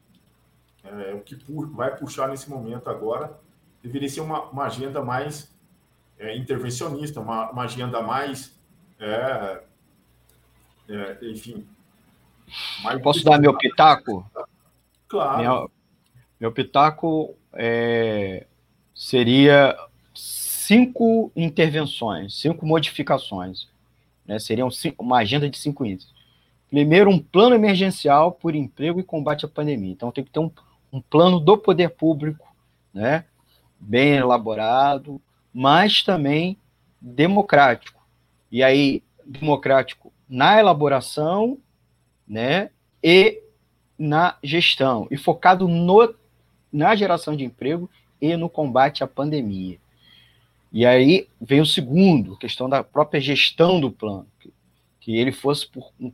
É, o que vai puxar nesse momento agora deveria ser uma, uma agenda mais é, intervencionista, uma, uma, agenda mais, é, é enfim, Posso dar meu pitaco? Claro. Meu, meu pitaco é, seria cinco intervenções, cinco modificações. Né? Seriam uma agenda de cinco itens. Primeiro, um plano emergencial por emprego e combate à pandemia. Então, tem que ter um, um plano do poder público, né? bem elaborado, mas também democrático. E aí, democrático na elaboração né? E na gestão, e focado no, na geração de emprego e no combate à pandemia. E aí vem o segundo, questão da própria gestão do plano, que, que ele fosse por um,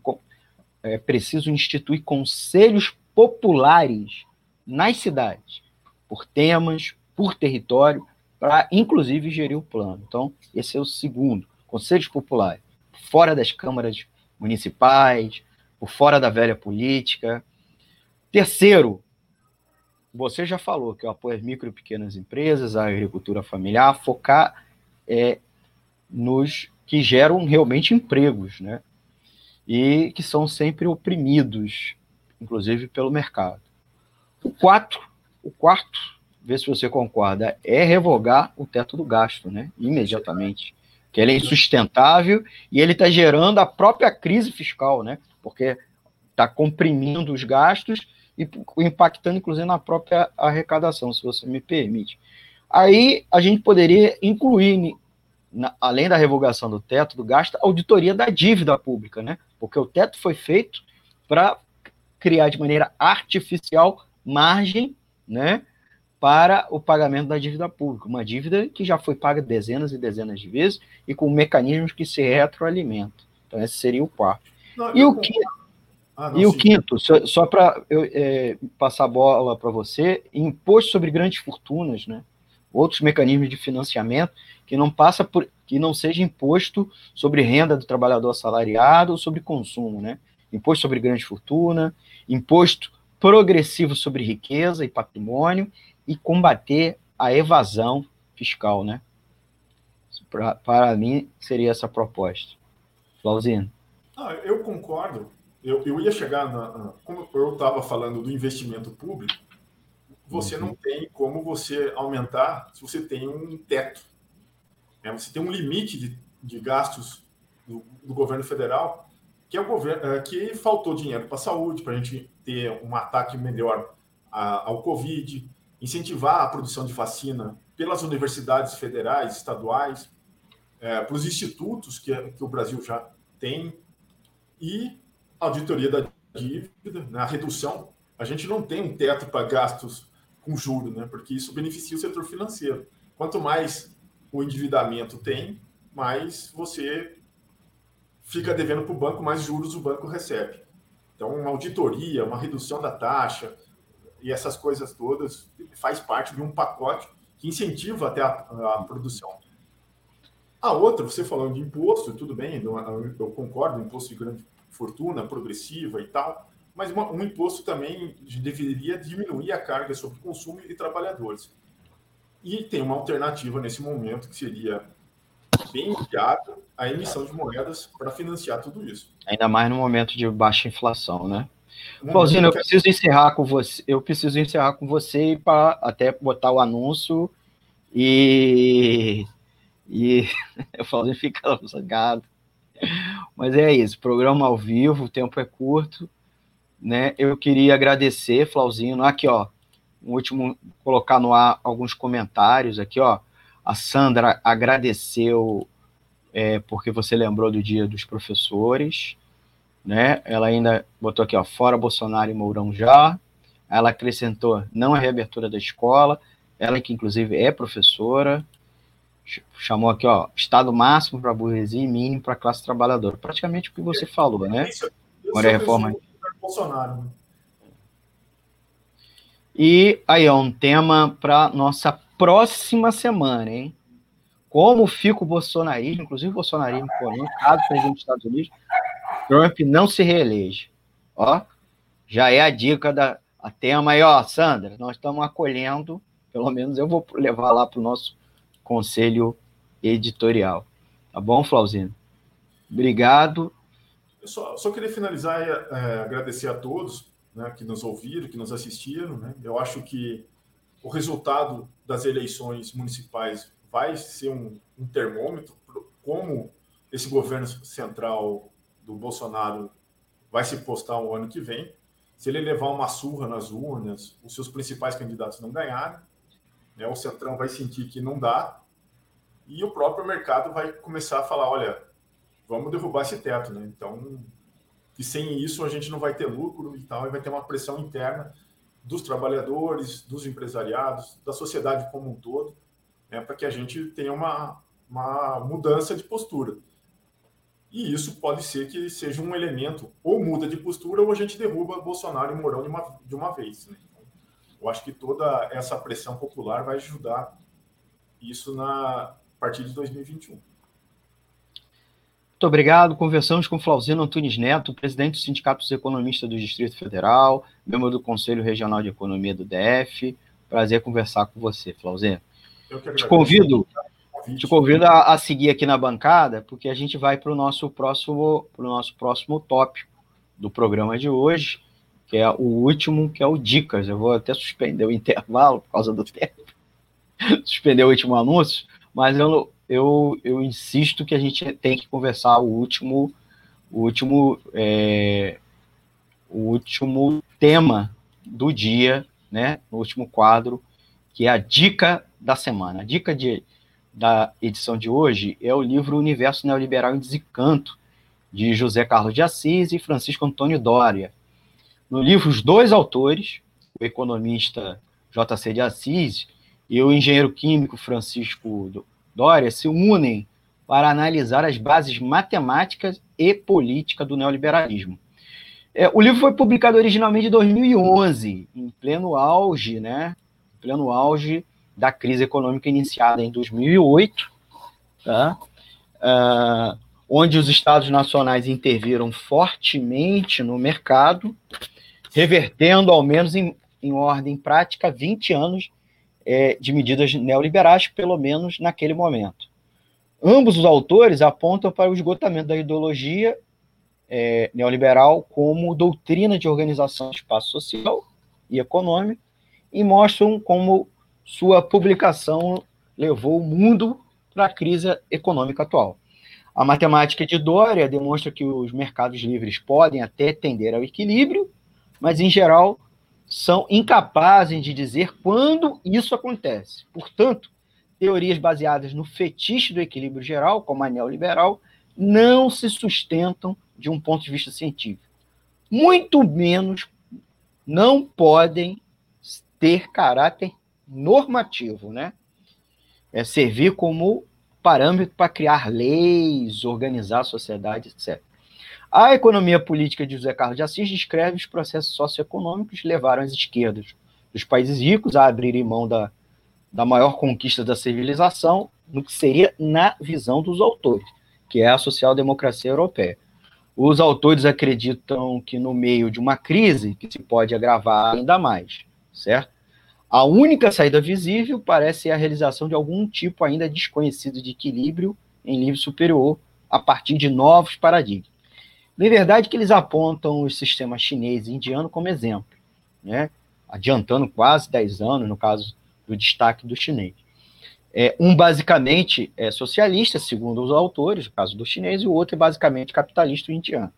é preciso instituir conselhos populares nas cidades, por temas, por território, para inclusive gerir o plano. Então, esse é o segundo, conselhos populares, fora das câmaras municipais, por fora da velha política. Terceiro, você já falou que o apoio às micro e pequenas empresas, à agricultura familiar, focar é, nos que geram realmente empregos, né? E que são sempre oprimidos, inclusive pelo mercado. O quarto, o quarto, vê se você concorda, é revogar o teto do gasto, né? Imediatamente. Que ele é insustentável e ele está gerando a própria crise fiscal, né? Porque está comprimindo os gastos e impactando, inclusive, na própria arrecadação, se você me permite. Aí a gente poderia incluir na, além da revogação do teto do gasto, auditoria da dívida pública, né? Porque o teto foi feito para criar de maneira artificial margem, né, para o pagamento da dívida pública, uma dívida que já foi paga dezenas e dezenas de vezes e com mecanismos que se retroalimentam. Então esse seria o quarto. Não, e o quinto, ah, não, e o quinto, só, só para é, passar a bola para você, imposto sobre grandes fortunas, né? outros mecanismos de financiamento que não passa por que não seja imposto sobre renda do trabalhador assalariado ou sobre consumo, né? Imposto sobre grande fortuna, imposto progressivo sobre riqueza e patrimônio e combater a evasão fiscal, né? Pra, para mim seria essa proposta. Flauzino. Ah, eu concordo. Eu, eu ia chegar na, como eu estava falando do investimento público, você uhum. não tem como você aumentar se você tem um teto. Né? Você tem um limite de, de gastos do, do, governo federal que é o governo é, que faltou dinheiro para a saúde, para a gente ter um ataque melhor ao Covid, incentivar a produção de vacina pelas universidades federais, estaduais, é, para os institutos que, que o Brasil já tem e auditoria da dívida, né, a redução. A gente não tem um teto para gastos com juro, né? Porque isso beneficia o setor financeiro. Quanto mais o endividamento tem, mais você fica devendo para o banco, mais juros o banco recebe. Então, uma auditoria, uma redução da taxa e essas coisas todas faz parte de um pacote que incentiva até a, a produção. A outra, você falando de imposto, tudo bem, eu concordo, imposto de grande fortuna, progressiva e tal, mas uma, um imposto também deveria diminuir a carga sobre o consumo e trabalhadores. E tem uma alternativa nesse momento que seria bem viável a emissão de moedas para financiar tudo isso. Ainda mais no momento de baixa inflação, né? Paulino, eu preciso encerrar com você. Eu preciso encerrar com você para até botar o anúncio e e eu falo fica zangado. Mas é isso, programa ao vivo, o tempo é curto né? Eu queria agradecer, Flauzino, aqui, ó, um último, colocar no ar alguns comentários aqui, ó. A Sandra agradeceu é, porque você lembrou do Dia dos Professores, né? Ela ainda botou aqui, ó, fora Bolsonaro e Mourão já. Ela acrescentou, não a reabertura da escola, ela que inclusive é professora, chamou aqui, ó, estado máximo para a burguesia e mínimo para a classe trabalhadora. Praticamente o que você falou, né? Agora a reforma... Bolsonaro. Né? E aí, é um tema para nossa próxima semana, hein? Como fica o bolsonarismo, inclusive o bolsonarismo polêmico, caso presidente dos Estados Unidos, Trump não se reeleja. Ó, já é a dica da a tema aí, ó, Sandra, nós estamos acolhendo, pelo menos eu vou levar lá para o nosso conselho editorial. Tá bom, Flauzino? Obrigado eu só, só queria finalizar e é, agradecer a todos né, que nos ouviram, que nos assistiram. Né? Eu acho que o resultado das eleições municipais vai ser um, um termômetro como esse governo central do Bolsonaro vai se postar o ano que vem. Se ele levar uma surra nas urnas, os seus principais candidatos não ganharem, né, o Centrão vai sentir que não dá, e o próprio mercado vai começar a falar: olha, vamos derrubar esse teto, né? Então, que sem isso a gente não vai ter lucro e tal, e vai ter uma pressão interna dos trabalhadores, dos empresariados, da sociedade como um todo, né, para que a gente tenha uma, uma mudança de postura. E isso pode ser que seja um elemento, ou muda de postura, ou a gente derruba Bolsonaro e Mourão de uma, de uma vez. Né? Eu acho que toda essa pressão popular vai ajudar isso na a partir de 2021. Muito obrigado. Conversamos com Flauzino Antunes Neto, presidente do Sindicato dos Economistas do Distrito Federal, membro do Conselho Regional de Economia do DF. Prazer conversar com você, Flauzino. Te convido te convido a, a, seguir aqui na bancada, porque a gente vai para o nosso próximo, pro nosso próximo tópico do programa de hoje, que é o último, que é o Dicas. Eu vou até suspender o intervalo por causa do tempo, suspender o último anúncio, mas eu, eu, eu insisto que a gente tem que conversar o último, o último, é, o último tema do dia, né? O último quadro, que é a dica da semana. A dica de da edição de hoje é o livro Universo Neoliberal em Desencanto, de José Carlos de Assis e Francisco Antônio Dória. No livro, os dois autores, o economista J.C. de Assis e o engenheiro químico Francisco Dória, se unem para analisar as bases matemáticas e política do neoliberalismo. É, o livro foi publicado originalmente em 2011, em pleno auge, né? Em pleno auge da crise econômica iniciada em 2008, tá? Uh, onde os estados nacionais interviram fortemente no mercado, revertendo, ao menos em, em ordem prática, 20 anos é, de medidas neoliberais, pelo menos naquele momento. Ambos os autores apontam para o esgotamento da ideologia é, neoliberal como doutrina de organização do espaço social e econômico e mostram como sua publicação levou o mundo para a crise econômica atual. A matemática de Dória demonstra que os mercados livres podem até tender ao equilíbrio, mas, em geral, são incapazes de dizer quando isso acontece. Portanto, teorias baseadas no fetiche do equilíbrio geral, como a neoliberal, não se sustentam de um ponto de vista científico. Muito menos não podem ter caráter normativo, né? É servir como parâmetro para criar leis, organizar a sociedade, etc. A economia política de José Carlos de Assis descreve os processos socioeconômicos que levaram as esquerdas dos países ricos a abrirem mão da, da maior conquista da civilização, no que seria na visão dos autores, que é a social-democracia europeia. Os autores acreditam que no meio de uma crise que se pode agravar ainda mais, certo? A única saída visível parece ser a realização de algum tipo ainda desconhecido de equilíbrio em nível superior a partir de novos paradigmas. Na verdade, que eles apontam os sistemas chinês e indiano como exemplo, né? adiantando quase 10 anos, no caso do destaque do chinês. É, um basicamente é socialista, segundo os autores, no caso do chinês, e o outro é basicamente capitalista indiano.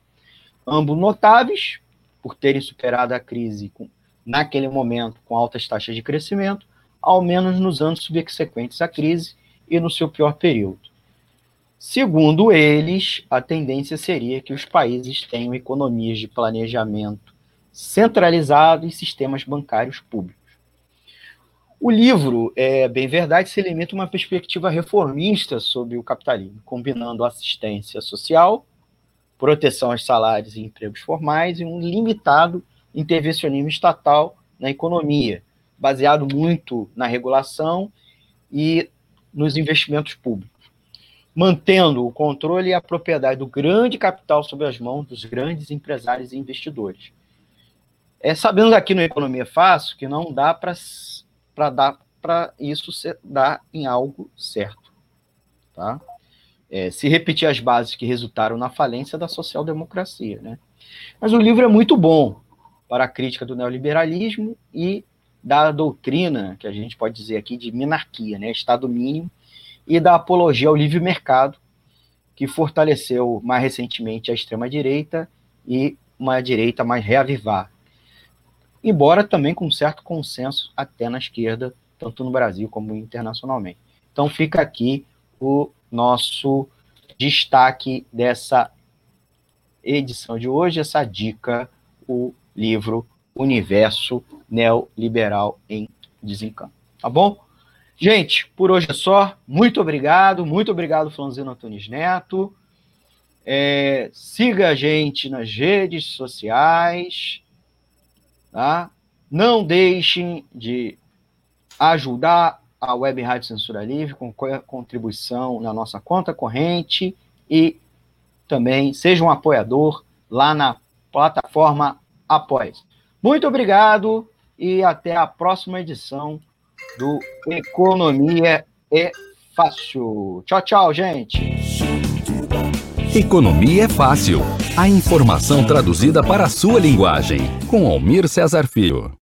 Ambos notáveis por terem superado a crise com naquele momento com altas taxas de crescimento, ao menos nos anos subsequentes à crise e no seu pior período. Segundo eles, a tendência seria que os países tenham economias de planejamento centralizado e sistemas bancários públicos. O livro, é bem verdade, se limita a uma perspectiva reformista sobre o capitalismo, combinando assistência social, proteção aos salários e empregos formais e um limitado intervencionismo estatal na economia, baseado muito na regulação e nos investimentos públicos, mantendo o controle e a propriedade do grande capital sob as mãos dos grandes empresários e investidores. É, sabemos aqui no Economia Fácil que não dá para dar para isso ser, dar em algo certo. Tá? É, se repetir as bases que resultaram na falência da social-democracia. Né? Mas o livro é muito bom para a crítica do neoliberalismo e da doutrina, que a gente pode dizer aqui, de minarquia, né, Estado mínimo, e da apologia ao livre mercado, que fortaleceu mais recentemente a extrema-direita e uma direita mais reavivada. Embora também com certo consenso até na esquerda, tanto no Brasil como internacionalmente. Então fica aqui o nosso destaque dessa edição de hoje, essa dica, o livro Universo Neoliberal em Desencanto. Tá bom? Gente, por hoje é só. Muito obrigado. Muito obrigado, Flanzino Antunes Neto. É, siga a gente nas redes sociais, tá? Não deixem de ajudar a Web Rádio Censura Livre com contribuição na nossa conta corrente e também seja um apoiador lá na plataforma Apoia. Muito obrigado e até a próxima edição do Economia é Fácil. Tchau, tchau, gente. Economia é Fácil. A informação traduzida para a sua linguagem. Com Almir Cesar Filho.